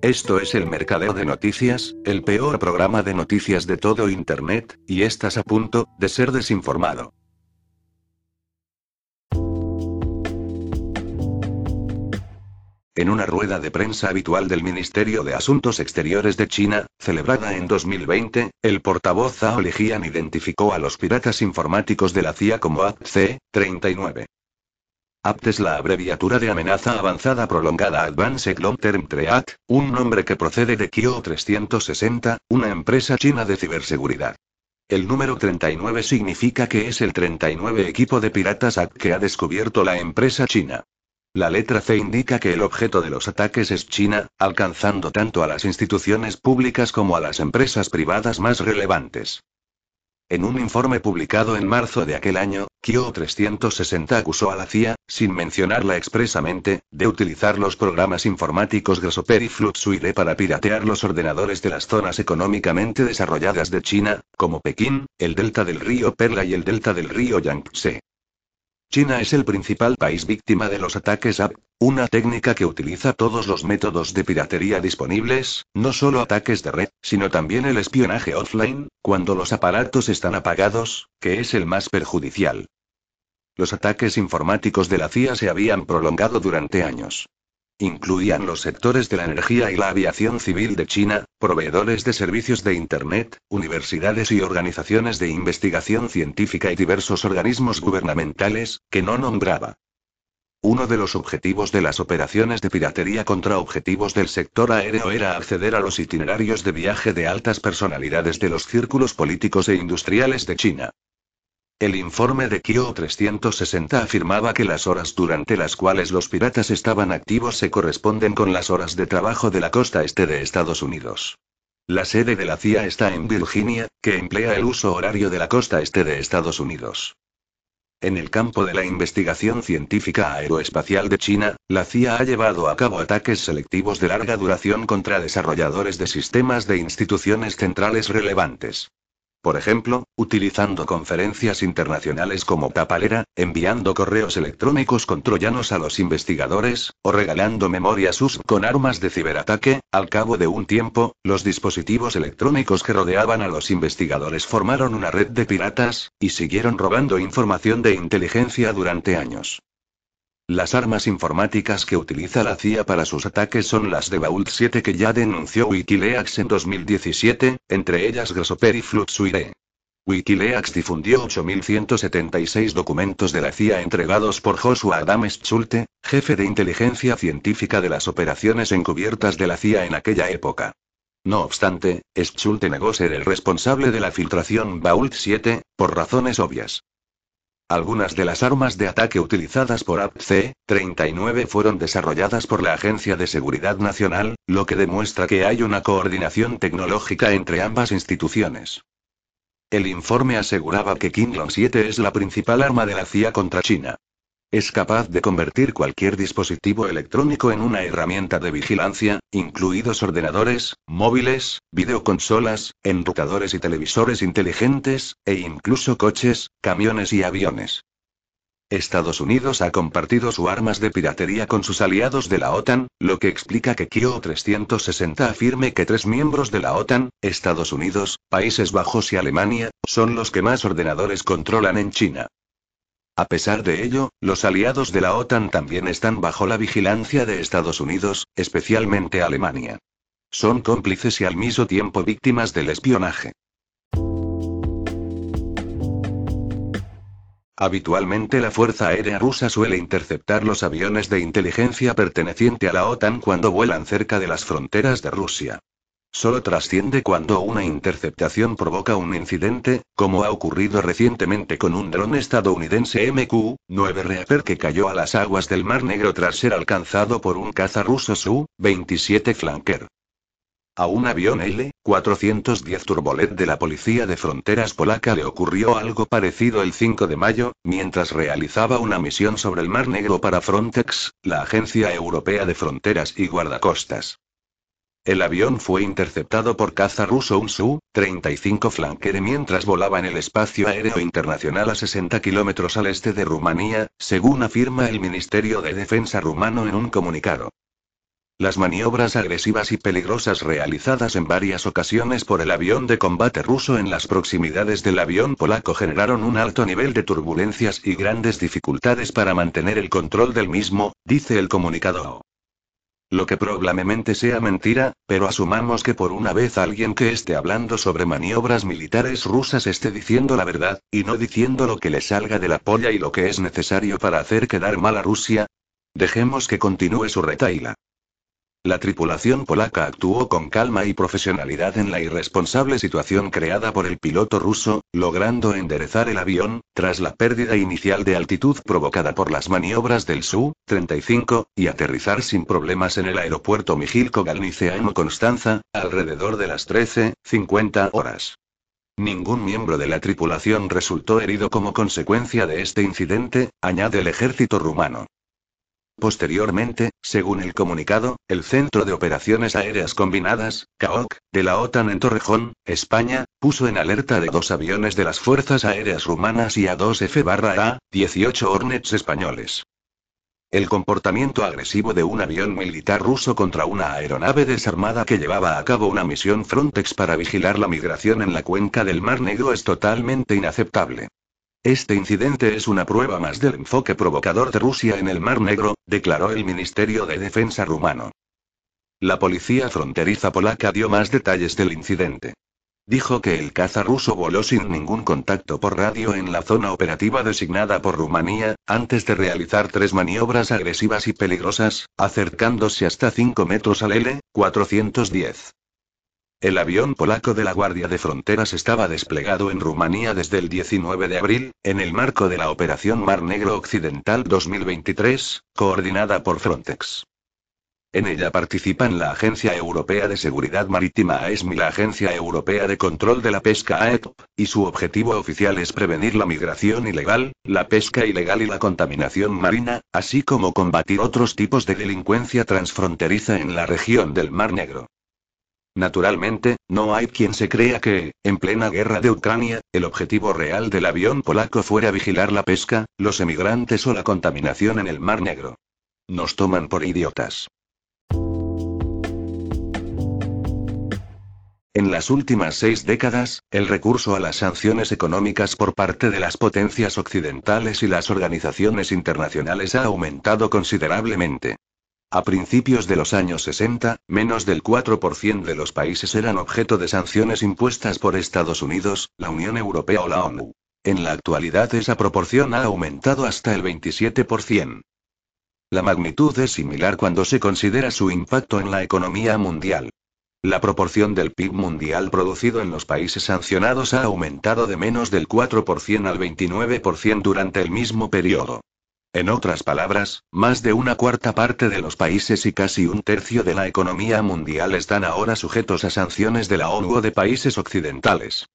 Esto es el Mercadeo de Noticias, el peor programa de noticias de todo Internet, y estás a punto de ser desinformado. En una rueda de prensa habitual del Ministerio de Asuntos Exteriores de China, celebrada en 2020, el portavoz Zhao Lijian identificó a los piratas informáticos de la CIA como APT-39. APT es la abreviatura de amenaza avanzada prolongada Advanced Long Term Threat, un nombre que procede de Kyo 360, una empresa china de ciberseguridad. El número 39 significa que es el 39 equipo de piratas APT que ha descubierto la empresa china. La letra C indica que el objeto de los ataques es China, alcanzando tanto a las instituciones públicas como a las empresas privadas más relevantes. En un informe publicado en marzo de aquel año, Kyo 360 acusó a la CIA, sin mencionarla expresamente, de utilizar los programas informáticos Grasshopper y Floodsuite para piratear los ordenadores de las zonas económicamente desarrolladas de China, como Pekín, el delta del río Perla y el delta del río Yangtze. China es el principal país víctima de los ataques AP, una técnica que utiliza todos los métodos de piratería disponibles, no solo ataques de red, sino también el espionaje offline, cuando los aparatos están apagados, que es el más perjudicial. Los ataques informáticos de la CIA se habían prolongado durante años. Incluían los sectores de la energía y la aviación civil de China, proveedores de servicios de Internet, universidades y organizaciones de investigación científica y diversos organismos gubernamentales, que no nombraba. Uno de los objetivos de las operaciones de piratería contra objetivos del sector aéreo era acceder a los itinerarios de viaje de altas personalidades de los círculos políticos e industriales de China. El informe de Kyo 360 afirmaba que las horas durante las cuales los piratas estaban activos se corresponden con las horas de trabajo de la costa este de Estados Unidos. La sede de la CIA está en Virginia, que emplea el uso horario de la costa este de Estados Unidos. En el campo de la investigación científica aeroespacial de China, la CIA ha llevado a cabo ataques selectivos de larga duración contra desarrolladores de sistemas de instituciones centrales relevantes. Por ejemplo, utilizando conferencias internacionales como tapalera, enviando correos electrónicos con troyanos a los investigadores, o regalando memorias USB con armas de ciberataque, al cabo de un tiempo, los dispositivos electrónicos que rodeaban a los investigadores formaron una red de piratas, y siguieron robando información de inteligencia durante años. Las armas informáticas que utiliza la CIA para sus ataques son las de Vault 7 que ya denunció Wikileaks en 2017, entre ellas Grasshopper y Floodsuite. Wikileaks difundió 8.176 documentos de la CIA entregados por Joshua Adams Schulte, jefe de inteligencia científica de las operaciones encubiertas de la CIA en aquella época. No obstante, Schulte negó ser el responsable de la filtración Vault 7, por razones obvias. Algunas de las armas de ataque utilizadas por APC-39 fueron desarrolladas por la Agencia de Seguridad Nacional, lo que demuestra que hay una coordinación tecnológica entre ambas instituciones. El informe aseguraba que Kinglon 7 es la principal arma de la CIA contra China. Es capaz de convertir cualquier dispositivo electrónico en una herramienta de vigilancia, incluidos ordenadores, móviles, videoconsolas, enrutadores y televisores inteligentes, e incluso coches, camiones y aviones. Estados Unidos ha compartido sus armas de piratería con sus aliados de la OTAN, lo que explica que Kyo 360 afirme que tres miembros de la OTAN, Estados Unidos, Países Bajos y Alemania, son los que más ordenadores controlan en China. A pesar de ello, los aliados de la OTAN también están bajo la vigilancia de Estados Unidos, especialmente Alemania. Son cómplices y al mismo tiempo víctimas del espionaje. Habitualmente la Fuerza Aérea rusa suele interceptar los aviones de inteligencia perteneciente a la OTAN cuando vuelan cerca de las fronteras de Rusia. Solo trasciende cuando una interceptación provoca un incidente, como ha ocurrido recientemente con un dron estadounidense MQ-9 Reaper que cayó a las aguas del Mar Negro tras ser alcanzado por un caza ruso Su-27 Flanker. A un avión L, 410 Turbolet de la Policía de Fronteras polaca le ocurrió algo parecido el 5 de mayo, mientras realizaba una misión sobre el Mar Negro para Frontex, la Agencia Europea de Fronteras y Guardacostas. El avión fue interceptado por caza ruso un Su-35 Flankere mientras volaba en el espacio aéreo internacional a 60 kilómetros al este de Rumanía, según afirma el Ministerio de Defensa rumano en un comunicado. Las maniobras agresivas y peligrosas realizadas en varias ocasiones por el avión de combate ruso en las proximidades del avión polaco generaron un alto nivel de turbulencias y grandes dificultades para mantener el control del mismo, dice el comunicado. Lo que probablemente sea mentira, pero asumamos que por una vez alguien que esté hablando sobre maniobras militares rusas esté diciendo la verdad, y no diciendo lo que le salga de la polla y lo que es necesario para hacer quedar mal a Rusia. Dejemos que continúe su retaila. La tripulación polaca actuó con calma y profesionalidad en la irresponsable situación creada por el piloto ruso, logrando enderezar el avión, tras la pérdida inicial de altitud provocada por las maniobras del Su-35, y aterrizar sin problemas en el aeropuerto Mijilko Galniceano Constanza, alrededor de las 13.50 horas. Ningún miembro de la tripulación resultó herido como consecuencia de este incidente, añade el ejército rumano. Posteriormente, según el comunicado, el Centro de Operaciones Aéreas Combinadas, CAOC, de la OTAN en Torrejón, España, puso en alerta de dos aviones de las Fuerzas Aéreas Rumanas y a dos F-A, 18 Hornets españoles. El comportamiento agresivo de un avión militar ruso contra una aeronave desarmada que llevaba a cabo una misión Frontex para vigilar la migración en la cuenca del Mar Negro es totalmente inaceptable. Este incidente es una prueba más del enfoque provocador de Rusia en el Mar Negro, declaró el Ministerio de Defensa rumano. La policía fronteriza polaca dio más detalles del incidente. Dijo que el caza ruso voló sin ningún contacto por radio en la zona operativa designada por Rumanía, antes de realizar tres maniobras agresivas y peligrosas, acercándose hasta 5 metros al L-410. El avión polaco de la Guardia de Fronteras estaba desplegado en Rumanía desde el 19 de abril, en el marco de la Operación Mar Negro Occidental 2023, coordinada por Frontex. En ella participan la Agencia Europea de Seguridad Marítima AESMI y la Agencia Europea de Control de la Pesca AETP, y su objetivo oficial es prevenir la migración ilegal, la pesca ilegal y la contaminación marina, así como combatir otros tipos de delincuencia transfronteriza en la región del Mar Negro. Naturalmente, no hay quien se crea que, en plena guerra de Ucrania, el objetivo real del avión polaco fuera vigilar la pesca, los emigrantes o la contaminación en el Mar Negro. Nos toman por idiotas. En las últimas seis décadas, el recurso a las sanciones económicas por parte de las potencias occidentales y las organizaciones internacionales ha aumentado considerablemente. A principios de los años 60, menos del 4% de los países eran objeto de sanciones impuestas por Estados Unidos, la Unión Europea o la ONU. En la actualidad esa proporción ha aumentado hasta el 27%. La magnitud es similar cuando se considera su impacto en la economía mundial. La proporción del PIB mundial producido en los países sancionados ha aumentado de menos del 4% al 29% durante el mismo periodo. En otras palabras, más de una cuarta parte de los países y casi un tercio de la economía mundial están ahora sujetos a sanciones de la ONU o de países occidentales.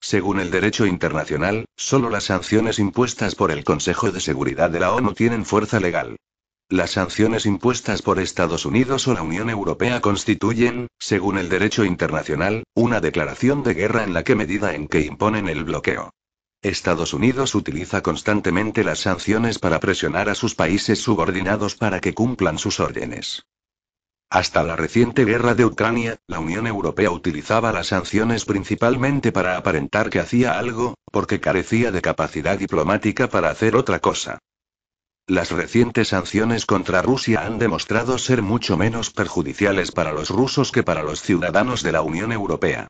Según el derecho internacional, solo las sanciones impuestas por el Consejo de Seguridad de la ONU tienen fuerza legal. Las sanciones impuestas por Estados Unidos o la Unión Europea constituyen, según el derecho internacional, una declaración de guerra en la que medida en que imponen el bloqueo. Estados Unidos utiliza constantemente las sanciones para presionar a sus países subordinados para que cumplan sus órdenes. Hasta la reciente guerra de Ucrania, la Unión Europea utilizaba las sanciones principalmente para aparentar que hacía algo, porque carecía de capacidad diplomática para hacer otra cosa. Las recientes sanciones contra Rusia han demostrado ser mucho menos perjudiciales para los rusos que para los ciudadanos de la Unión Europea.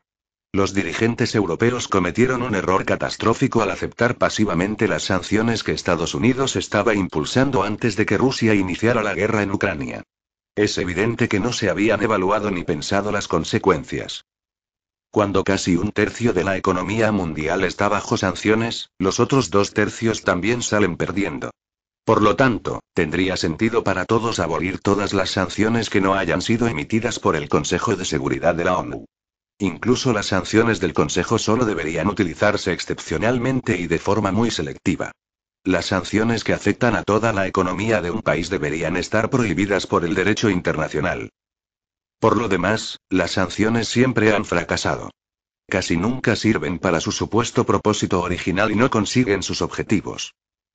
Los dirigentes europeos cometieron un error catastrófico al aceptar pasivamente las sanciones que Estados Unidos estaba impulsando antes de que Rusia iniciara la guerra en Ucrania. Es evidente que no se habían evaluado ni pensado las consecuencias. Cuando casi un tercio de la economía mundial está bajo sanciones, los otros dos tercios también salen perdiendo. Por lo tanto, tendría sentido para todos abolir todas las sanciones que no hayan sido emitidas por el Consejo de Seguridad de la ONU. Incluso las sanciones del Consejo solo deberían utilizarse excepcionalmente y de forma muy selectiva. Las sanciones que afectan a toda la economía de un país deberían estar prohibidas por el derecho internacional. Por lo demás, las sanciones siempre han fracasado. Casi nunca sirven para su supuesto propósito original y no consiguen sus objetivos.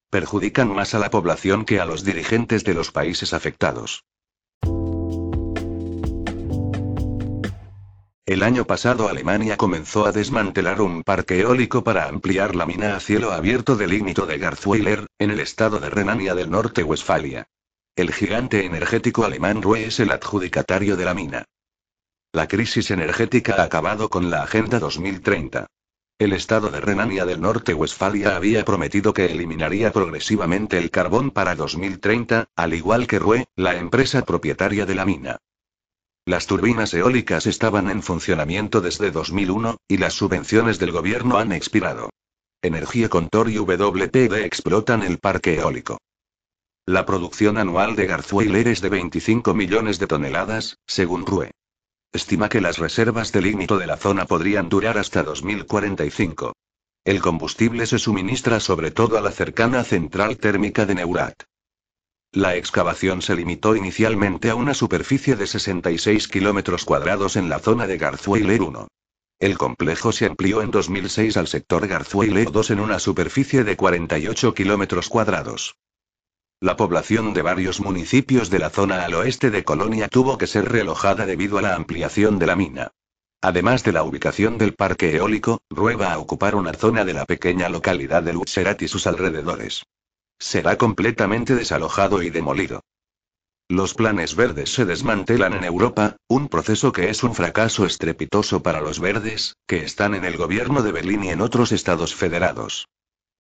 Perjudican más a la población que a los dirigentes de los países afectados. El año pasado Alemania comenzó a desmantelar un parque eólico para ampliar la mina a cielo abierto del ignito de Garzweiler, en el estado de Renania del Norte-Westfalia. El gigante energético alemán RUE es el adjudicatario de la mina. La crisis energética ha acabado con la Agenda 2030. El estado de Renania del Norte-Westfalia había prometido que eliminaría progresivamente el carbón para 2030, al igual que RUE, la empresa propietaria de la mina. Las turbinas eólicas estaban en funcionamiento desde 2001, y las subvenciones del gobierno han expirado. Energía Contor y WPD explotan el parque eólico. La producción anual de Garzweiler es de 25 millones de toneladas, según RUE. Estima que las reservas de lignito de la zona podrían durar hasta 2045. El combustible se suministra sobre todo a la cercana central térmica de Neurat. La excavación se limitó inicialmente a una superficie de 66 kilómetros cuadrados en la zona de Garzweiler 1. El complejo se amplió en 2006 al sector Garzweiler 2 en una superficie de 48 kilómetros cuadrados. La población de varios municipios de la zona al oeste de Colonia tuvo que ser relojada debido a la ampliación de la mina. Además de la ubicación del parque eólico, Rueba a ocupar una zona de la pequeña localidad de Lutzerat y sus alrededores. Será completamente desalojado y demolido. Los planes verdes se desmantelan en Europa, un proceso que es un fracaso estrepitoso para los verdes, que están en el gobierno de Berlín y en otros estados federados.